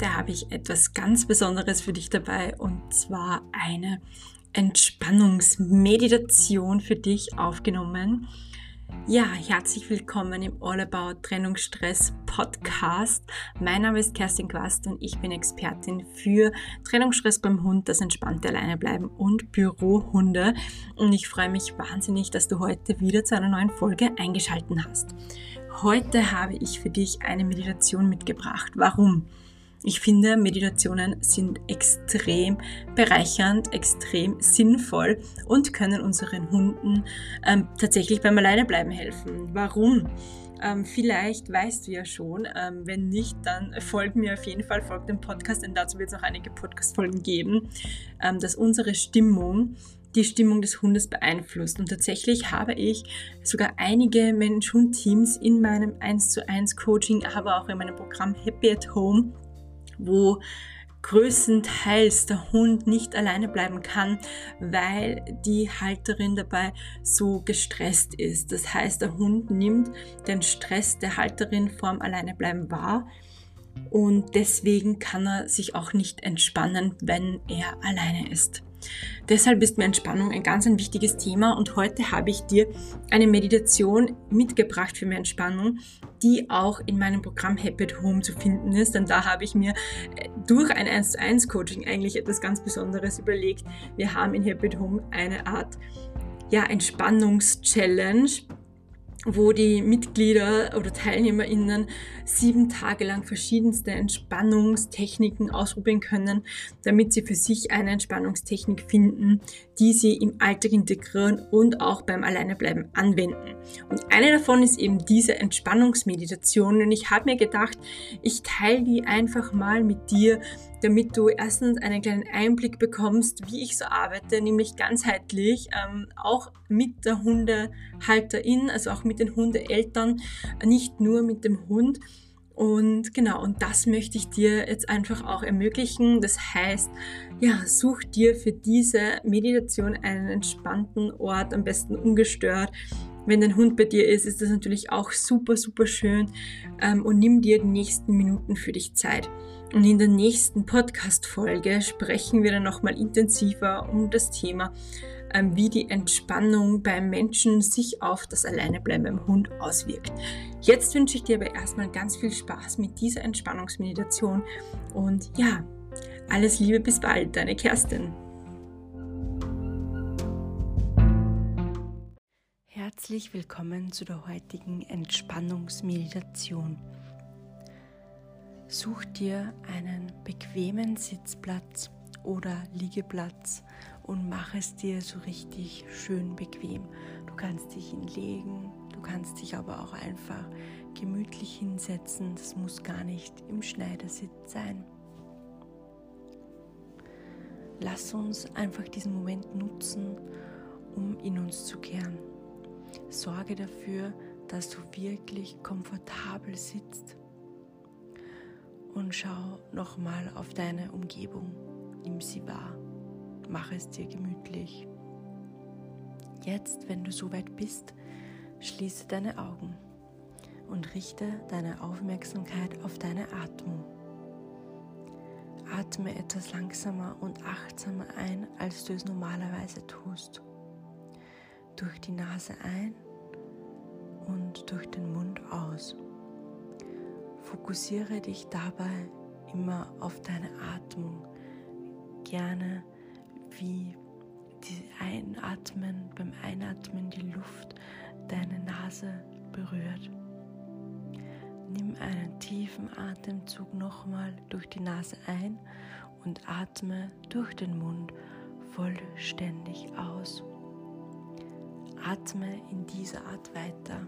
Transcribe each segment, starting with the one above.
Heute habe ich etwas ganz Besonderes für dich dabei und zwar eine Entspannungsmeditation für dich aufgenommen. Ja, herzlich willkommen im All About Trennungsstress Podcast. Mein Name ist Kerstin Quast und ich bin Expertin für Trennungsstress beim Hund, das entspannte Alleinebleiben und Bürohunde. Und ich freue mich wahnsinnig, dass du heute wieder zu einer neuen Folge eingeschaltet hast. Heute habe ich für dich eine Meditation mitgebracht. Warum? Ich finde, Meditationen sind extrem bereichernd, extrem sinnvoll und können unseren Hunden ähm, tatsächlich beim Alleinebleiben helfen. Warum? Ähm, vielleicht weißt du ja schon. Ähm, wenn nicht, dann folg mir auf jeden Fall, folg dem Podcast, denn dazu wird es noch einige Podcast-Folgen geben, ähm, dass unsere Stimmung die Stimmung des Hundes beeinflusst. Und tatsächlich habe ich sogar einige Mensch-Hund-Teams in meinem 1 zu 1 Coaching, aber auch in meinem Programm Happy at Home wo größtenteils der Hund nicht alleine bleiben kann, weil die Halterin dabei so gestresst ist. Das heißt, der Hund nimmt den Stress der Halterin vorm Alleinebleiben wahr und deswegen kann er sich auch nicht entspannen, wenn er alleine ist. Deshalb ist mir Entspannung ein ganz ein wichtiges Thema und heute habe ich dir eine Meditation mitgebracht für mehr Entspannung, die auch in meinem Programm Happy at Home zu finden ist. Denn da habe ich mir äh, durch ein 1 zu 1 Coaching eigentlich etwas ganz Besonderes überlegt. Wir haben in Happy at Home eine Art ja, Entspannungs-Challenge wo die Mitglieder oder TeilnehmerInnen sieben Tage lang verschiedenste Entspannungstechniken ausprobieren können, damit sie für sich eine Entspannungstechnik finden, die sie im Alltag integrieren und auch beim Alleinebleiben anwenden. Und eine davon ist eben diese Entspannungsmeditation und ich habe mir gedacht, ich teile die einfach mal mit dir, damit du erstens einen kleinen Einblick bekommst, wie ich so arbeite, nämlich ganzheitlich, ähm, auch mit der Hundehalterin, also auch mit den Hundeeltern, nicht nur mit dem Hund. Und genau, und das möchte ich dir jetzt einfach auch ermöglichen. Das heißt, ja, such dir für diese Meditation einen entspannten Ort, am besten ungestört. Wenn dein Hund bei dir ist, ist das natürlich auch super, super schön. Ähm, und nimm dir die nächsten Minuten für dich Zeit. Und in der nächsten Podcast-Folge sprechen wir dann nochmal intensiver um das Thema, ähm, wie die Entspannung beim Menschen sich auf das Alleinebleiben beim Hund auswirkt. Jetzt wünsche ich dir aber erstmal ganz viel Spaß mit dieser Entspannungsmeditation und ja, alles Liebe, bis bald, deine Kerstin. Herzlich willkommen zu der heutigen Entspannungsmeditation. Such dir einen bequemen Sitzplatz oder Liegeplatz und mach es dir so richtig schön bequem. Du kannst dich hinlegen, du kannst dich aber auch einfach gemütlich hinsetzen. Das muss gar nicht im Schneidersitz sein. Lass uns einfach diesen Moment nutzen, um in uns zu kehren. Sorge dafür, dass du wirklich komfortabel sitzt und schau nochmal auf deine Umgebung. Nimm sie wahr. Mach es dir gemütlich. Jetzt, wenn du soweit bist, schließe deine Augen und richte deine Aufmerksamkeit auf deine Atmung. Atme etwas langsamer und achtsamer ein, als du es normalerweise tust. Durch die Nase ein und durch den Mund aus. Fokussiere dich dabei immer auf deine Atmung. Gerne wie die Einatmen, beim Einatmen die Luft deine Nase berührt. Nimm einen tiefen Atemzug nochmal durch die Nase ein und atme durch den Mund vollständig aus. Atme in dieser Art weiter.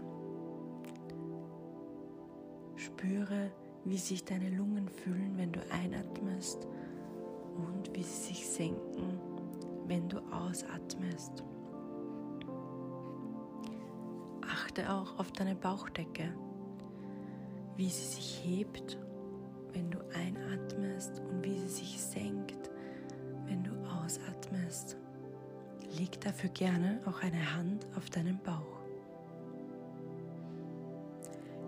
Spüre, wie sich deine Lungen fühlen, wenn du einatmest und wie sie sich senken, wenn du ausatmest. Achte auch auf deine Bauchdecke, wie sie sich hebt, wenn du einatmest und wie sie sich senkt, wenn du ausatmest. Leg dafür gerne auch eine Hand auf deinen Bauch.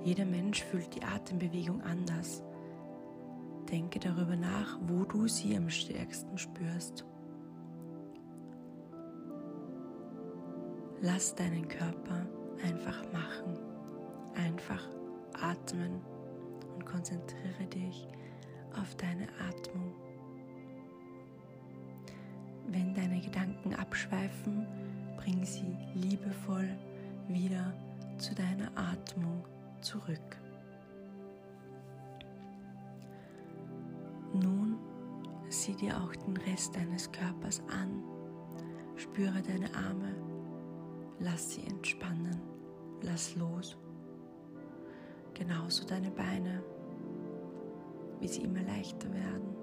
Jeder Mensch fühlt die Atembewegung anders. Denke darüber nach, wo du sie am stärksten spürst. Lass deinen Körper einfach machen, einfach atmen und konzentriere dich auf deine Atmung. Wenn deine Gedanken abschweifen, bring sie liebevoll wieder zu deiner Atmung zurück. Nun sieh dir auch den Rest deines Körpers an. Spüre deine Arme, lass sie entspannen, lass los. Genauso deine Beine, wie sie immer leichter werden.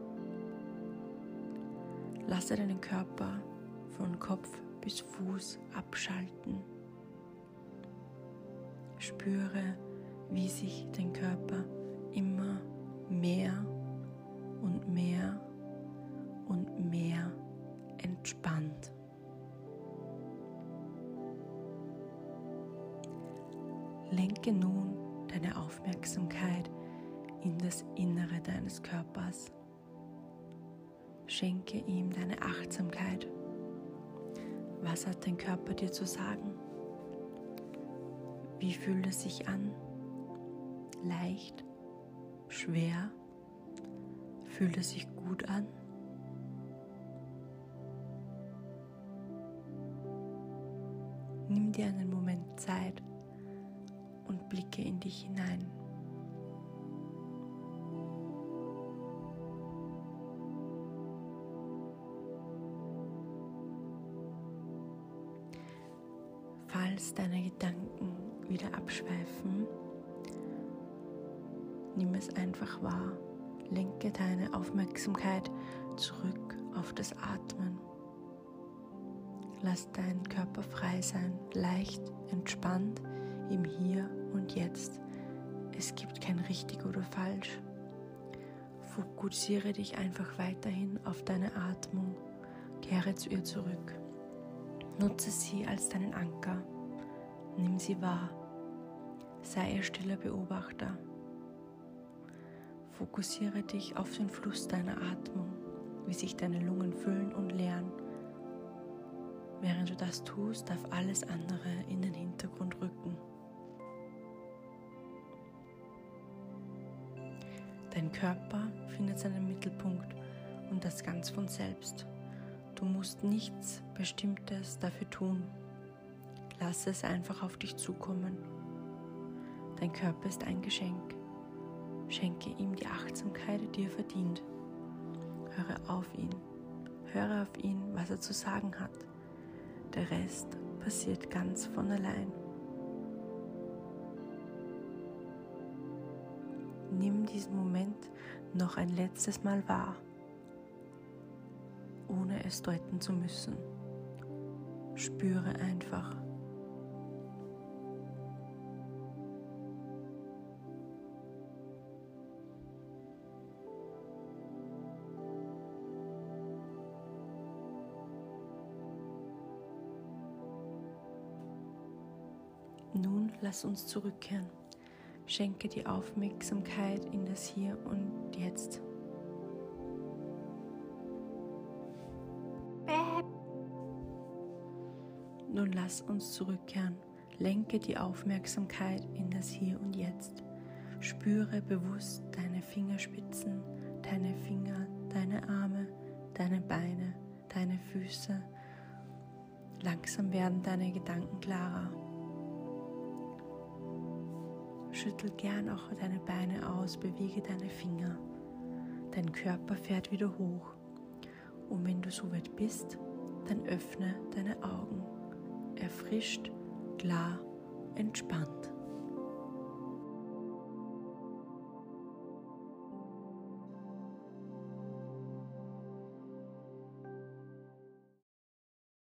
Lasse deinen Körper von Kopf bis Fuß abschalten. Spüre, wie sich dein Körper immer mehr und mehr und mehr entspannt. Lenke nun deine Aufmerksamkeit in das Innere deines Körpers. Schenke ihm deine Achtsamkeit. Was hat dein Körper dir zu sagen? Wie fühlt es sich an? Leicht? Schwer? Fühlt es sich gut an? Nimm dir einen Moment Zeit und blicke in dich hinein. Falls deine Gedanken wieder abschweifen, nimm es einfach wahr. Lenke deine Aufmerksamkeit zurück auf das Atmen. Lass deinen Körper frei sein, leicht, entspannt im Hier und Jetzt. Es gibt kein richtig oder falsch. Fokussiere dich einfach weiterhin auf deine Atmung. Kehre zu ihr zurück. Nutze sie als deinen Anker. Nimm sie wahr. Sei ihr stiller Beobachter. Fokussiere dich auf den Fluss deiner Atmung, wie sich deine Lungen füllen und leeren. Während du das tust, darf alles andere in den Hintergrund rücken. Dein Körper findet seinen Mittelpunkt und das ganz von selbst. Du musst nichts Bestimmtes dafür tun. Lass es einfach auf dich zukommen. Dein Körper ist ein Geschenk. Schenke ihm die Achtsamkeit, die er verdient. Höre auf ihn. Höre auf ihn, was er zu sagen hat. Der Rest passiert ganz von allein. Nimm diesen Moment noch ein letztes Mal wahr ohne es deuten zu müssen. Spüre einfach. Lass uns zurückkehren. Schenke die Aufmerksamkeit in das Hier und Jetzt. Nun lass uns zurückkehren. Lenke die Aufmerksamkeit in das Hier und Jetzt. Spüre bewusst deine Fingerspitzen, deine Finger, deine Arme, deine Beine, deine Füße. Langsam werden deine Gedanken klarer. Schüttel gern auch deine Beine aus, bewege deine Finger. Dein Körper fährt wieder hoch. Und wenn du so weit bist, dann öffne deine Augen erfrischt, klar, entspannt.